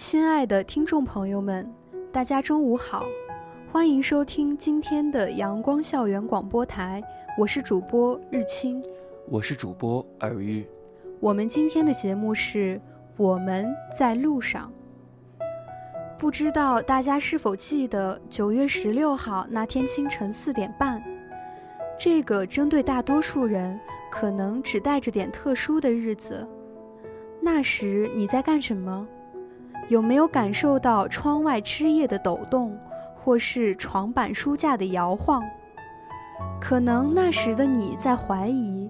亲爱的听众朋友们，大家中午好，欢迎收听今天的阳光校园广播台，我是主播日清，我是主播尔玉。我们今天的节目是我们在路上。不知道大家是否记得九月十六号那天清晨四点半，这个针对大多数人可能只带着点特殊的日子，那时你在干什么？有没有感受到窗外枝叶的抖动，或是床板书架的摇晃？可能那时的你在怀疑，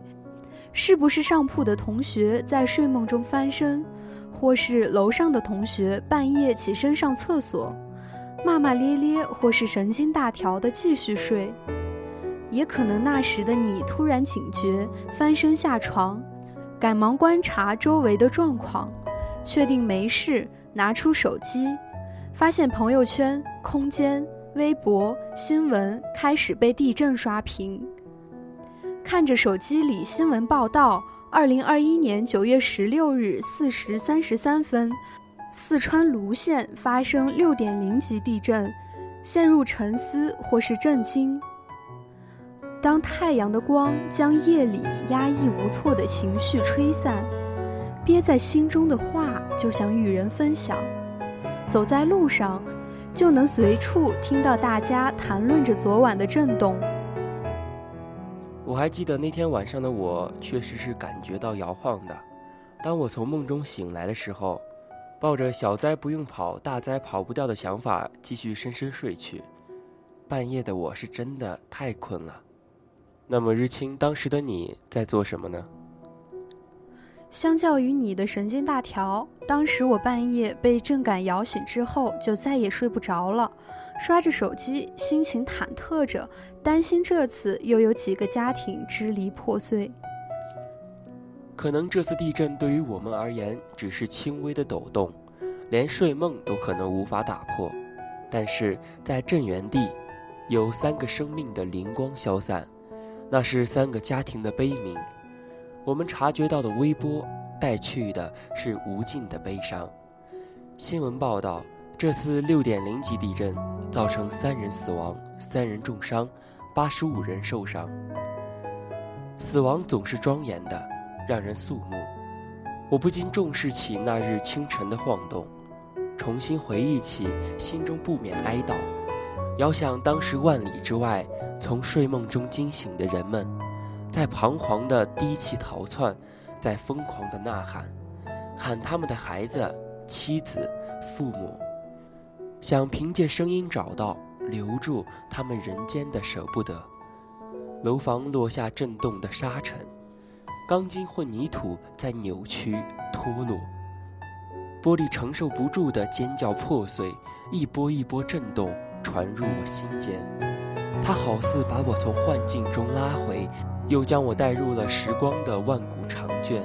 是不是上铺的同学在睡梦中翻身，或是楼上的同学半夜起身上厕所，骂骂咧咧，或是神经大条的继续睡。也可能那时的你突然警觉，翻身下床，赶忙观察周围的状况，确定没事。拿出手机，发现朋友圈、空间、微博、新闻开始被地震刷屏。看着手机里新闻报道：二零二一年九月十六日四时三十三分，四川泸县发生六点零级地震，陷入沉思或是震惊。当太阳的光将夜里压抑无措的情绪吹散。憋在心中的话就想与人分享，走在路上，就能随处听到大家谈论着昨晚的震动。我还记得那天晚上的我，确实是感觉到摇晃的。当我从梦中醒来的时候，抱着小灾不用跑，大灾跑不掉的想法，继续深深睡去。半夜的我是真的太困了。那么日清，当时的你在做什么呢？相较于你的神经大条，当时我半夜被震感摇醒之后，就再也睡不着了，刷着手机，心情忐忑着，担心这次又有几个家庭支离破碎。可能这次地震对于我们而言只是轻微的抖动，连睡梦都可能无法打破，但是在震源地，有三个生命的灵光消散，那是三个家庭的悲鸣。我们察觉到的微波带去的是无尽的悲伤。新闻报道，这次六点零级地震造成三人死亡、三人重伤、八十五人受伤。死亡总是庄严的，让人肃穆。我不禁重视起那日清晨的晃动，重新回忆起，心中不免哀悼。遥想当时万里之外，从睡梦中惊醒的人们。在彷徨的低泣逃窜，在疯狂的呐喊，喊他们的孩子、妻子、父母，想凭借声音找到、留住他们人间的舍不得。楼房落下震动的沙尘，钢筋混凝土在扭曲脱落，玻璃承受不住的尖叫破碎，一波一波震动传入我心间，它好似把我从幻境中拉回。又将我带入了时光的万古长卷，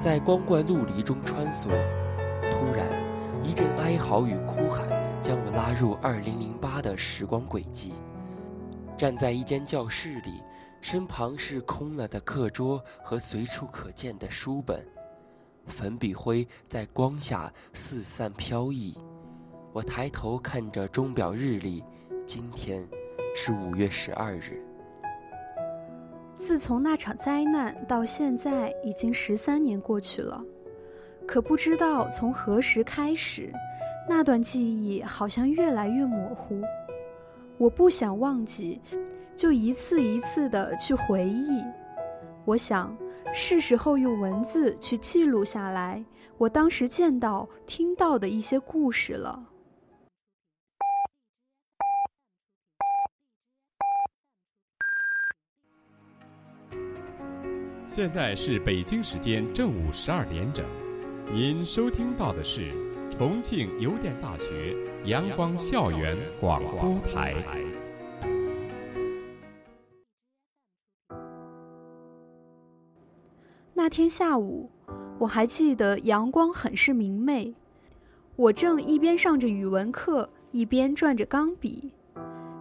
在光怪陆离中穿梭。突然，一阵哀嚎与哭喊将我拉入2008的时光轨迹。站在一间教室里，身旁是空了的课桌和随处可见的书本，粉笔灰在光下四散飘逸。我抬头看着钟表日历，今天是五月十二日。自从那场灾难到现在，已经十三年过去了，可不知道从何时开始，那段记忆好像越来越模糊。我不想忘记，就一次一次的去回忆。我想，是时候用文字去记录下来我当时见到、听到的一些故事了。现在是北京时间正午十二点整，您收听到的是重庆邮电大学阳光校园广播台。那天下午，我还记得阳光很是明媚，我正一边上着语文课，一边转着钢笔。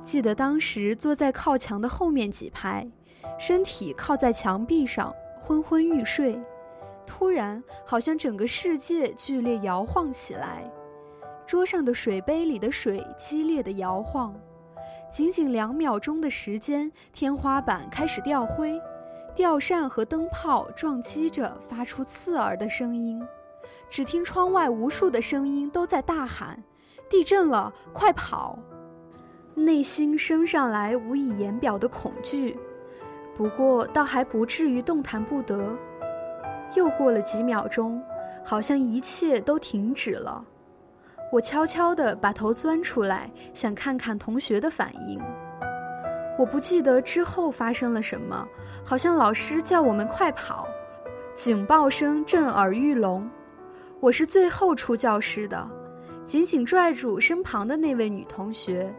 记得当时坐在靠墙的后面几排，身体靠在墙壁上。昏昏欲睡，突然好像整个世界剧烈摇晃起来，桌上的水杯里的水激烈的摇晃，仅仅两秒钟的时间，天花板开始掉灰，吊扇和灯泡撞击着，发出刺耳的声音。只听窗外无数的声音都在大喊：“地震了，快跑！”内心升上来无以言表的恐惧。不过，倒还不至于动弹不得。又过了几秒钟，好像一切都停止了。我悄悄地把头钻出来，想看看同学的反应。我不记得之后发生了什么，好像老师叫我们快跑，警报声震耳欲聋。我是最后出教室的，紧紧拽住身旁的那位女同学。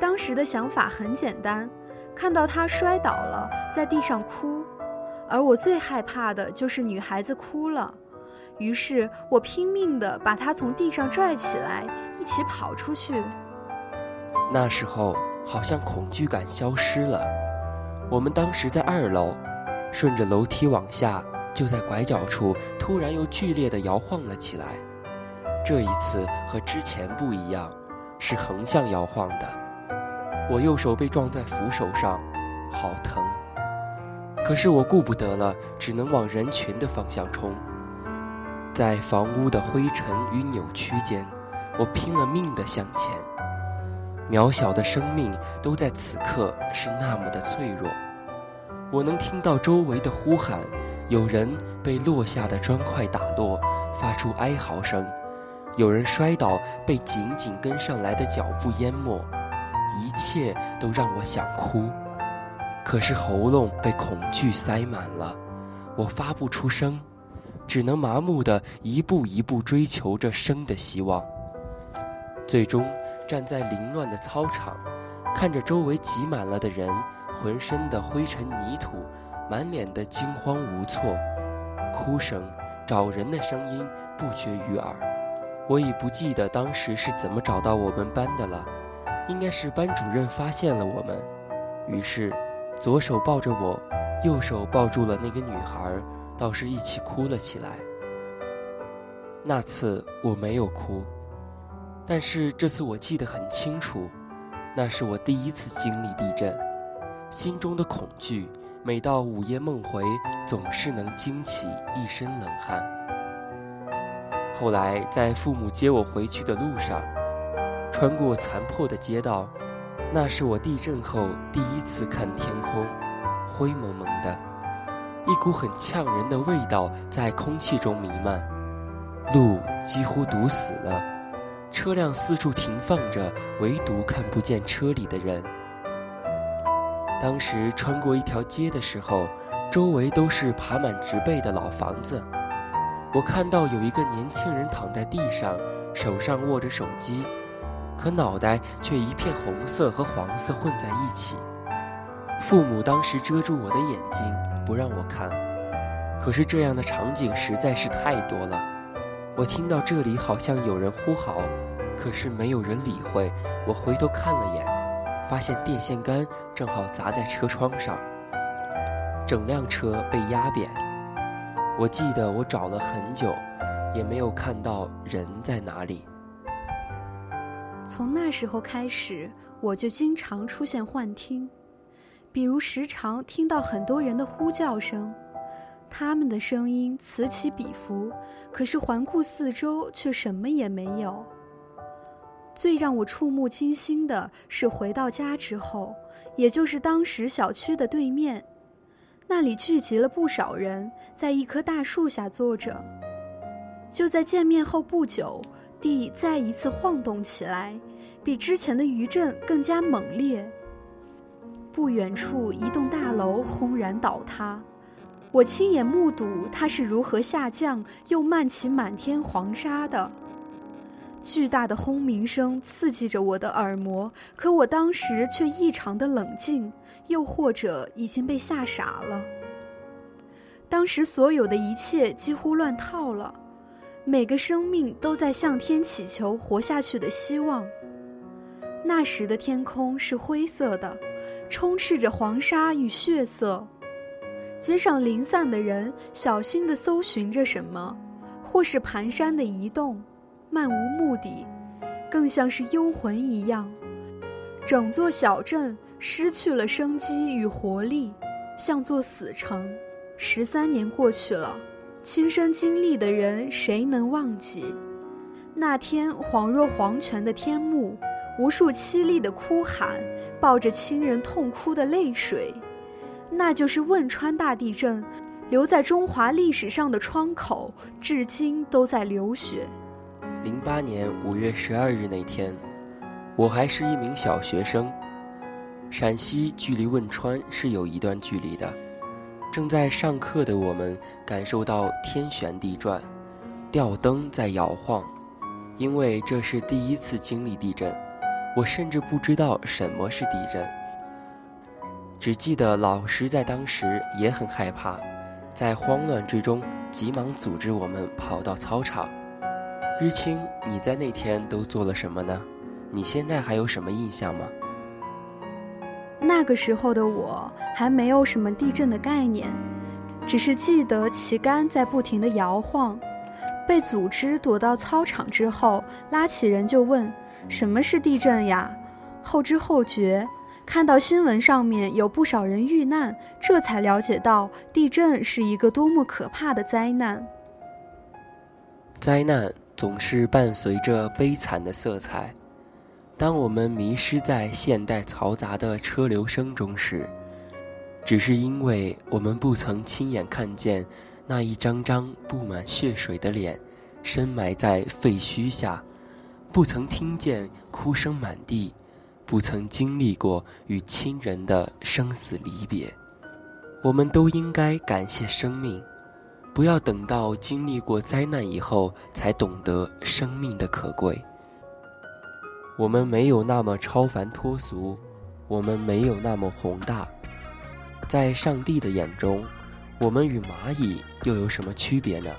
当时的想法很简单。看到她摔倒了，在地上哭，而我最害怕的就是女孩子哭了。于是我拼命地把她从地上拽起来，一起跑出去。那时候好像恐惧感消失了。我们当时在二楼，顺着楼梯往下，就在拐角处，突然又剧烈地摇晃了起来。这一次和之前不一样，是横向摇晃的。我右手被撞在扶手上，好疼。可是我顾不得了，只能往人群的方向冲。在房屋的灰尘与扭曲间，我拼了命地向前。渺小的生命都在此刻是那么的脆弱。我能听到周围的呼喊，有人被落下的砖块打落，发出哀嚎声；有人摔倒，被紧紧跟上来的脚步淹没。一切都让我想哭，可是喉咙被恐惧塞满了，我发不出声，只能麻木地一步一步追求着生的希望。最终站在凌乱的操场，看着周围挤满了的人，浑身的灰尘泥土，满脸的惊慌无措，哭声、找人的声音不绝于耳。我已不记得当时是怎么找到我们班的了。应该是班主任发现了我们，于是左手抱着我，右手抱住了那个女孩，倒是一起哭了起来。那次我没有哭，但是这次我记得很清楚，那是我第一次经历地震，心中的恐惧，每到午夜梦回，总是能惊起一身冷汗。后来在父母接我回去的路上。穿过残破的街道，那是我地震后第一次看天空，灰蒙蒙的，一股很呛人的味道在空气中弥漫，路几乎堵死了，车辆四处停放着，唯独看不见车里的人。当时穿过一条街的时候，周围都是爬满植被的老房子，我看到有一个年轻人躺在地上，手上握着手机。可脑袋却一片红色和黄色混在一起。父母当时遮住我的眼睛，不让我看。可是这样的场景实在是太多了。我听到这里好像有人呼号，可是没有人理会。我回头看了眼，发现电线杆正好砸在车窗上，整辆车被压扁。我记得我找了很久，也没有看到人在哪里。从那时候开始，我就经常出现幻听，比如时常听到很多人的呼叫声，他们的声音此起彼伏，可是环顾四周却什么也没有。最让我触目惊心的是回到家之后，也就是当时小区的对面，那里聚集了不少人，在一棵大树下坐着。就在见面后不久。地再一次晃动起来，比之前的余震更加猛烈。不远处一栋大楼轰然倒塌，我亲眼目睹它是如何下降又漫起满天黄沙的。巨大的轰鸣声刺激着我的耳膜，可我当时却异常的冷静，又或者已经被吓傻了。当时所有的一切几乎乱套了，每个生命都在向天祈求活下去的希望。那时的天空是灰色的，充斥着黄沙与血色。街上零散的人小心地搜寻着什么，或是蹒跚的移动。漫无目的，更像是幽魂一样。整座小镇失去了生机与活力，像座死城。十三年过去了，亲身经历的人谁能忘记？那天恍若黄泉的天幕，无数凄厉的哭喊，抱着亲人痛哭的泪水，那就是汶川大地震，留在中华历史上的窗口，至今都在流血。零八年五月十二日那天，我还是一名小学生。陕西距离汶川是有一段距离的。正在上课的我们感受到天旋地转，吊灯在摇晃。因为这是第一次经历地震，我甚至不知道什么是地震。只记得老师在当时也很害怕，在慌乱之中急忙组织我们跑到操场。日清，你在那天都做了什么呢？你现在还有什么印象吗？那个时候的我还没有什么地震的概念，只是记得旗杆在不停地摇晃。被组织躲到操场之后，拉起人就问：“什么是地震呀？”后知后觉，看到新闻上面有不少人遇难，这才了解到地震是一个多么可怕的灾难。灾难。总是伴随着悲惨的色彩。当我们迷失在现代嘈杂的车流声中时，只是因为我们不曾亲眼看见那一张张布满血水的脸深埋在废墟下，不曾听见哭声满地，不曾经历过与亲人的生死离别。我们都应该感谢生命。不要等到经历过灾难以后才懂得生命的可贵。我们没有那么超凡脱俗，我们没有那么宏大，在上帝的眼中，我们与蚂蚁又有什么区别呢？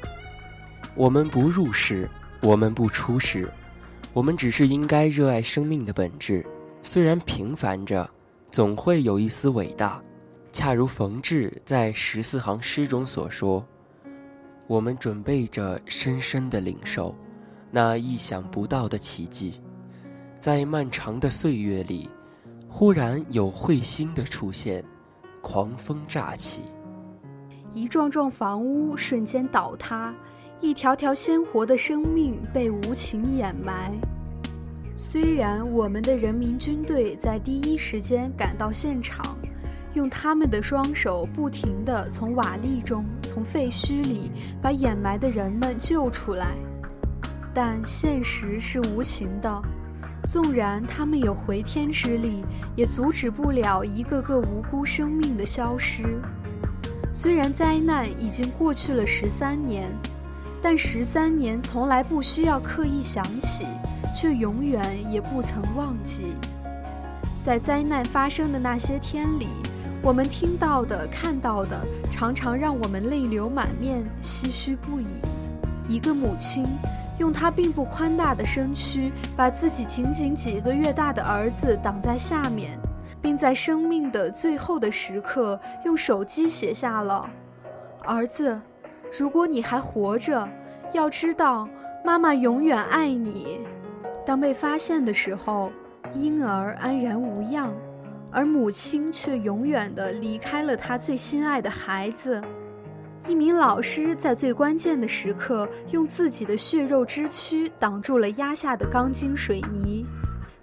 我们不入世，我们不出世，我们只是应该热爱生命的本质。虽然平凡着，总会有一丝伟大。恰如冯至在十四行诗中所说。我们准备着深深的领受那意想不到的奇迹，在漫长的岁月里，忽然有彗星的出现，狂风乍起，一幢幢房屋瞬间倒塌，一条条鲜活的生命被无情掩埋。虽然我们的人民军队在第一时间赶到现场。用他们的双手不停地从瓦砾中、从废墟里把掩埋的人们救出来，但现实是无情的。纵然他们有回天之力，也阻止不了一个个无辜生命的消失。虽然灾难已经过去了十三年，但十三年从来不需要刻意想起，却永远也不曾忘记。在灾难发生的那些天里。我们听到的、看到的，常常让我们泪流满面、唏嘘不已。一个母亲，用他并不宽大的身躯，把自己仅仅几个月大的儿子挡在下面，并在生命的最后的时刻，用手机写下了：“儿子，如果你还活着，要知道，妈妈永远爱你。”当被发现的时候，婴儿安然无恙。而母亲却永远地离开了她最心爱的孩子。一名老师在最关键的时刻，用自己的血肉之躯挡住了压下的钢筋水泥。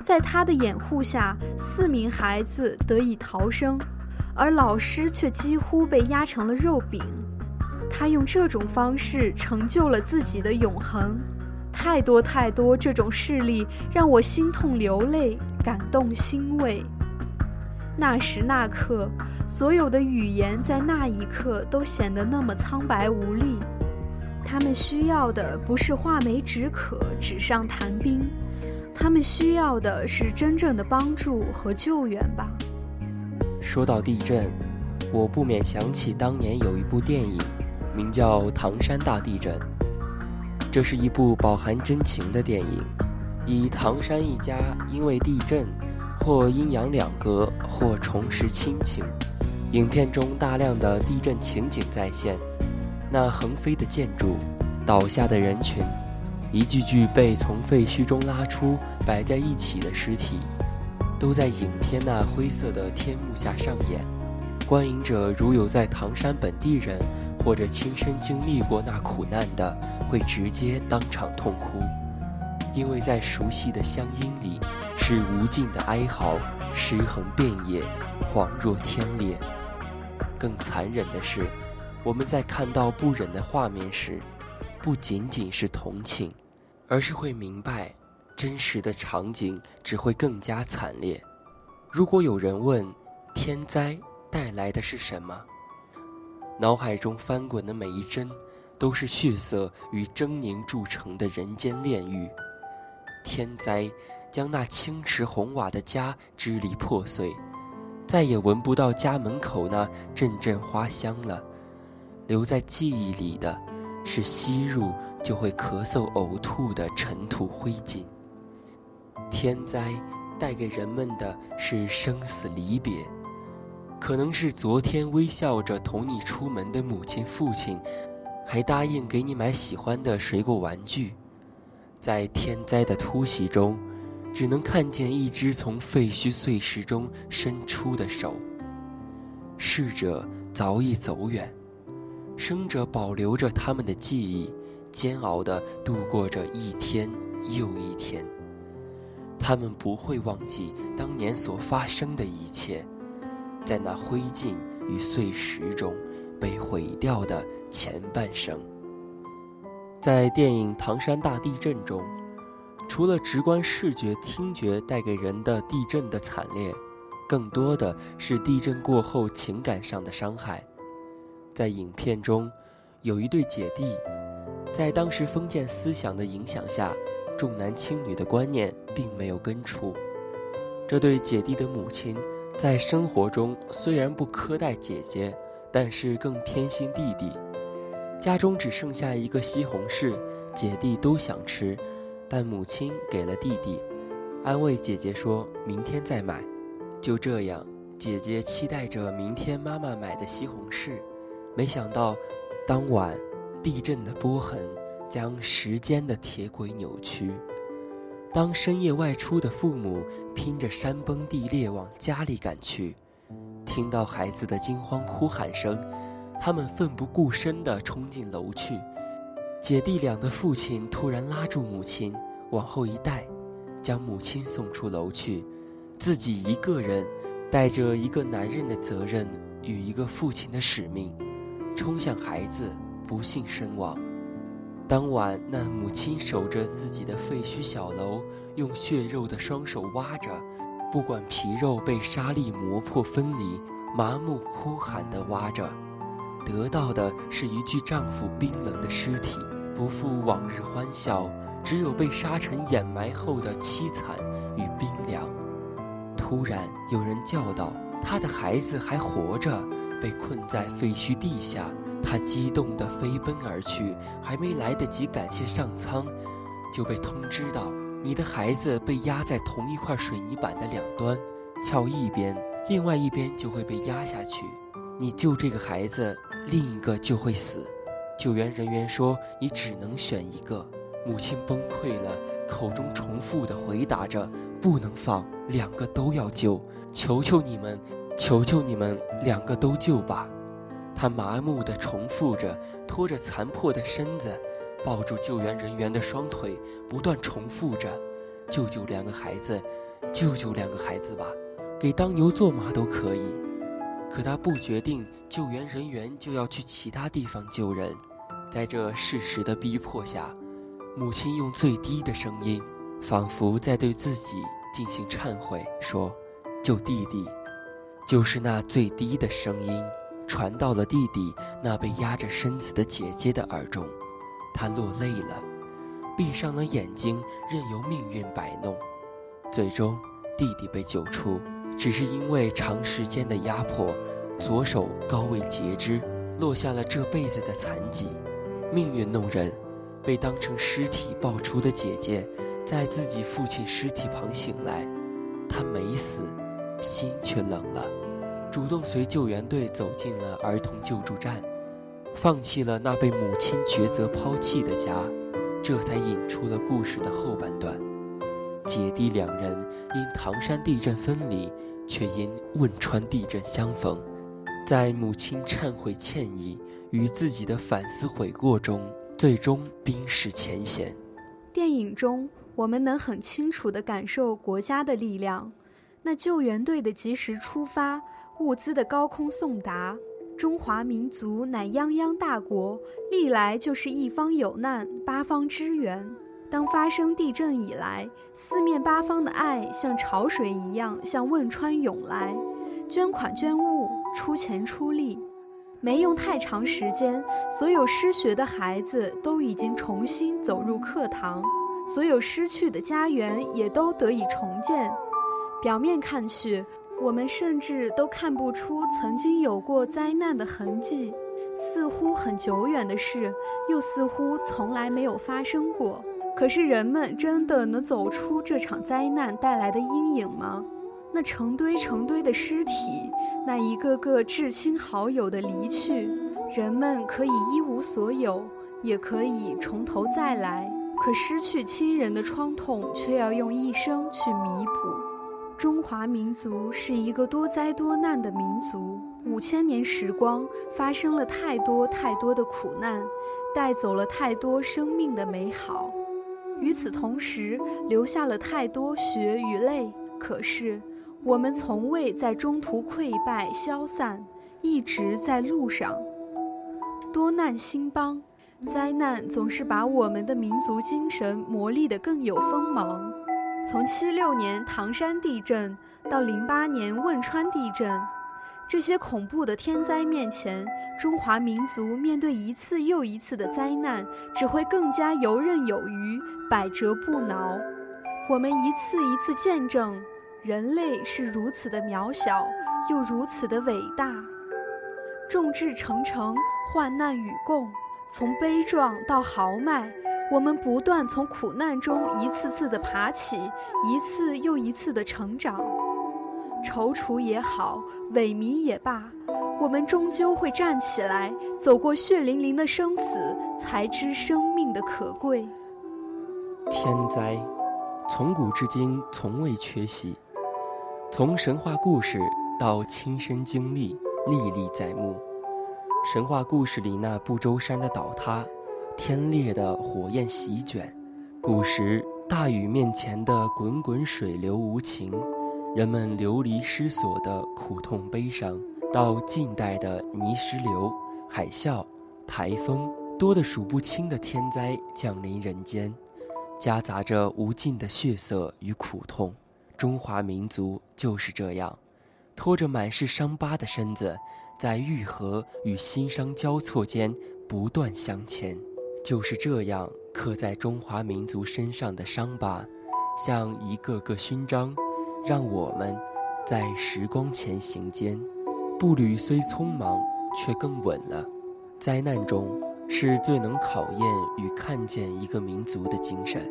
在他的掩护下，四名孩子得以逃生，而老师却几乎被压成了肉饼。他用这种方式成就了自己的永恒。太多太多这种事例，让我心痛流泪，感动欣慰。那时那刻，所有的语言在那一刻都显得那么苍白无力。他们需要的不是画眉止渴、纸上谈兵，他们需要的是真正的帮助和救援吧。说到地震，我不免想起当年有一部电影，名叫《唐山大地震》。这是一部饱含真情的电影，以唐山一家因为地震，或阴阳两隔，或重拾亲情。影片中大量的地震情景再现。那横飞的建筑，倒下的人群，一具具被从废墟中拉出摆在一起的尸体，都在影片那灰色的天幕下上演。观影者如有在唐山本地人，或者亲身经历过那苦难的，会直接当场痛哭，因为在熟悉的乡音里，是无尽的哀嚎，尸横遍野，恍若天裂。更残忍的是。我们在看到不忍的画面时，不仅仅是同情，而是会明白，真实的场景只会更加惨烈。如果有人问，天灾带来的是什么？脑海中翻滚的每一帧，都是血色与狰狞铸成的人间炼狱。天灾将那青池红瓦的家支离破碎，再也闻不到家门口那阵阵花香了。留在记忆里的，是吸入就会咳嗽、呕吐的尘土灰烬。天灾带给人们的是生死离别，可能是昨天微笑着同你出门的母亲、父亲，还答应给你买喜欢的水果玩具。在天灾的突袭中，只能看见一只从废墟碎石中伸出的手。逝者早已走远。生者保留着他们的记忆，煎熬地度过着一天又一天。他们不会忘记当年所发生的一切，在那灰烬与碎石中被毁掉的前半生。在电影《唐山大地震》中，除了直观视觉、听觉带给人的地震的惨烈，更多的是地震过后情感上的伤害。在影片中，有一对姐弟，在当时封建思想的影响下，重男轻女的观念并没有根除。这对姐弟的母亲在生活中虽然不苛待姐姐，但是更偏心弟弟。家中只剩下一个西红柿，姐弟都想吃，但母亲给了弟弟，安慰姐姐说明天再买。就这样，姐姐期待着明天妈妈买的西红柿。没想到，当晚地震的波痕将时间的铁轨扭曲。当深夜外出的父母拼着山崩地裂往家里赶去，听到孩子的惊慌哭喊声，他们奋不顾身地冲进楼去。姐弟俩的父亲突然拉住母亲，往后一带，将母亲送出楼去，自己一个人带着一个男人的责任与一个父亲的使命。冲向孩子，不幸身亡。当晚，那母亲守着自己的废墟小楼，用血肉的双手挖着，不管皮肉被沙粒磨破分离，麻木哭喊地挖着，得到的是一具丈夫冰冷的尸体，不复往日欢笑，只有被沙尘掩埋后的凄惨与冰凉。突然，有人叫道：“他的孩子还活着。”被困在废墟地下，他激动地飞奔而去，还没来得及感谢上苍，就被通知到你的孩子被压在同一块水泥板的两端，撬一边，另外一边就会被压下去。你救这个孩子，另一个就会死。救援人员说你只能选一个。母亲崩溃了，口中重复的回答着：“不能放，两个都要救，求求你们。”求求你们两个都救吧！他麻木地重复着，拖着残破的身子，抱住救援人员的双腿，不断重复着：“救救两个孩子，救救两个孩子吧！给当牛做马都可以。”可他不决定，救援人员就要去其他地方救人。在这事实的逼迫下，母亲用最低的声音，仿佛在对自己进行忏悔，说：“救弟弟。”就是那最低的声音，传到了弟弟那被压着身子的姐姐的耳中，他落泪了，闭上了眼睛，任由命运摆弄。最终，弟弟被救出，只是因为长时间的压迫，左手高位截肢，落下了这辈子的残疾。命运弄人，被当成尸体抱出的姐姐，在自己父亲尸体旁醒来，她没死，心却冷了，主动随救援队走进了儿童救助站，放弃了那被母亲抉择抛弃的家，这才引出了故事的后半段。姐弟两人因唐山地震分离，却因汶川地震相逢，在母亲忏悔歉意。与自己的反思悔过中，最终冰释前嫌。电影中，我们能很清楚地感受国家的力量，那救援队的及时出发，物资的高空送达。中华民族乃泱泱大国，历来就是一方有难，八方支援。当发生地震以来，四面八方的爱像潮水一样向汶川涌来，捐款捐物，出钱出力。没用太长时间，所有失学的孩子都已经重新走入课堂，所有失去的家园也都得以重建。表面看去，我们甚至都看不出曾经有过灾难的痕迹，似乎很久远的事，又似乎从来没有发生过。可是，人们真的能走出这场灾难带来的阴影吗？那成堆成堆的尸体。那一个个至亲好友的离去，人们可以一无所有，也可以从头再来。可失去亲人的创痛，却要用一生去弥补。中华民族是一个多灾多难的民族，五千年时光发生了太多太多的苦难，带走了太多生命的美好，与此同时留下了太多血与泪。可是。我们从未在中途溃败消散，一直在路上。多难兴邦，灾难总是把我们的民族精神磨砺得更有锋芒。从七六年唐山地震到零八年汶川地震，这些恐怖的天灾面前，中华民族面对一次又一次的灾难，只会更加游刃有余，百折不挠。我们一次一次见证。人类是如此的渺小，又如此的伟大。众志成城，患难与共，从悲壮到豪迈，我们不断从苦难中一次次的爬起，一次又一次的成长。踌躇也好，萎靡也罢，我们终究会站起来，走过血淋淋的生死，才知生命的可贵。天灾，从古至今从未缺席。从神话故事到亲身经历，历历在目。神话故事里那不周山的倒塌，天裂的火焰席卷，古时大雨面前的滚滚水流无情，人们流离失所的苦痛悲伤，到近代的泥石流、海啸、台风，多得数不清的天灾降临人间，夹杂着无尽的血色与苦痛。中华民族就是这样，拖着满是伤疤的身子，在愈合与新伤交错间不断向前。就是这样刻在中华民族身上的伤疤，像一个个勋章，让我们在时光前行间，步履虽匆忙，却更稳了。灾难中是最能考验与看见一个民族的精神，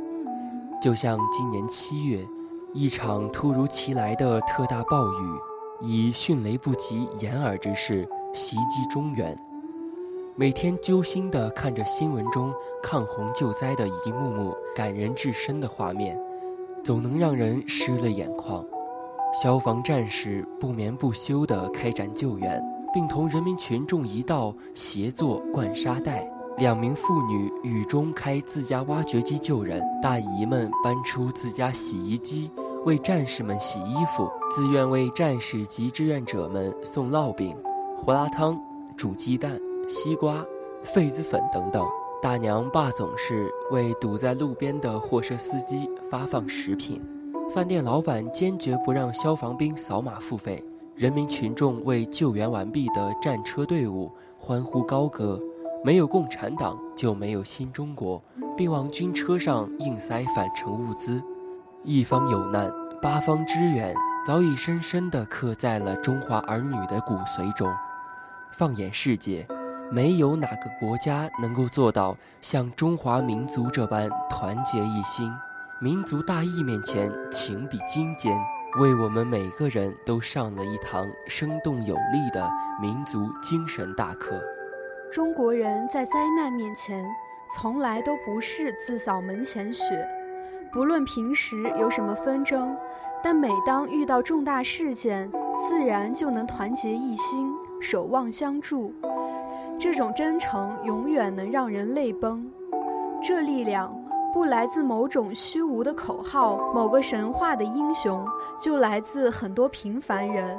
就像今年七月。一场突如其来的特大暴雨，以迅雷不及掩耳之势袭击中原。每天揪心地看着新闻中抗洪救灾的一幕幕感人至深的画面，总能让人湿了眼眶。消防战士不眠不休地开展救援，并同人民群众一道协作灌沙袋。两名妇女雨中开自家挖掘机救人，大姨们搬出自家洗衣机为战士们洗衣服，自愿为战士及志愿者们送烙饼、胡辣汤、煮鸡蛋、西瓜、痱子粉等等。大娘爸总是为堵在路边的货车司机发放食品，饭店老板坚决不让消防兵扫码付费，人民群众为救援完毕的战车队伍欢呼高歌。没有共产党，就没有新中国，并往军车上硬塞返程物资。一方有难，八方支援，早已深深地刻在了中华儿女的骨髓中。放眼世界，没有哪个国家能够做到像中华民族这般团结一心。民族大义面前，情比金坚，为我们每个人都上了一堂生动有力的民族精神大课。中国人在灾难面前，从来都不是自扫门前雪。不论平时有什么纷争，但每当遇到重大事件，自然就能团结一心，守望相助。这种真诚永远能让人泪崩。这力量不来自某种虚无的口号，某个神话的英雄，就来自很多平凡人。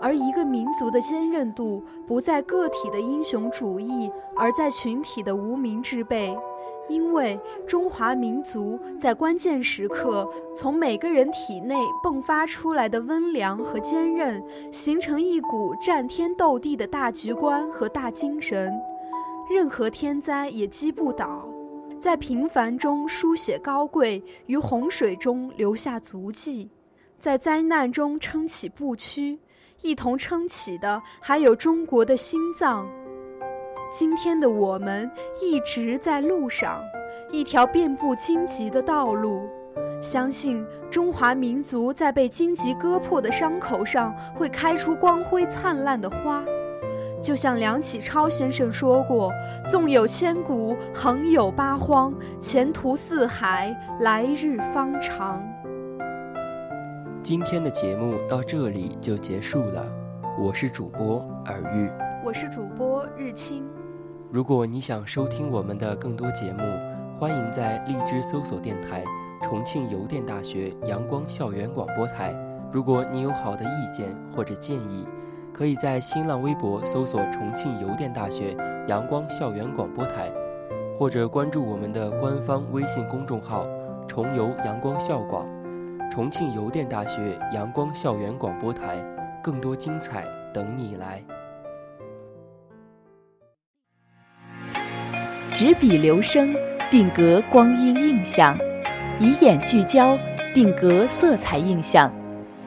而一个民族的坚韧度，不在个体的英雄主义，而在群体的无名之辈。因为中华民族在关键时刻，从每个人体内迸发出来的温良和坚韧，形成一股战天斗地的大局观和大精神，任何天灾也击不倒。在平凡中书写高贵，于洪水中留下足迹，在灾难中撑起不屈。一同撑起的还有中国的心脏。今天的我们一直在路上，一条遍布荆棘的道路。相信中华民族在被荆棘割破的伤口上会开出光辉灿烂的花。就像梁启超先生说过：“纵有千古，横有八荒，前途似海，来日方长。”今天的节目到这里就结束了，我是主播尔玉，我是主播日清。如果你想收听我们的更多节目，欢迎在荔枝搜索电台重庆邮电大学阳光校园广播台。如果你有好的意见或者建议，可以在新浪微博搜索重庆邮电大学阳光校园广播台，或者关注我们的官方微信公众号“重邮阳光校广”。重庆邮电大学阳光校园广播台，更多精彩等你来。执笔留声，定格光阴印象；以眼聚焦，定格色彩印象；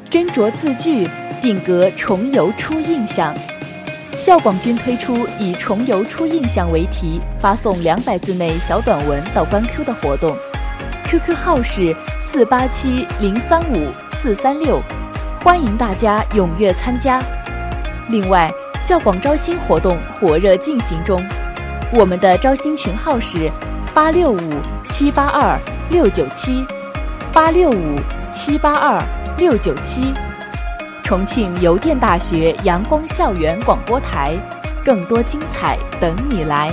斟酌字句，定格重游初印象。校广君推出以“重游初印象”为题，发送两百字内小短文到官 Q 的活动。QQ 号是四八七零三五四三六，欢迎大家踊跃参加。另外，校广招新活动火热进行中，我们的招新群号是八六五七八二六九七八六五七八二六九七。重庆邮电大学阳光校园广播台，更多精彩等你来。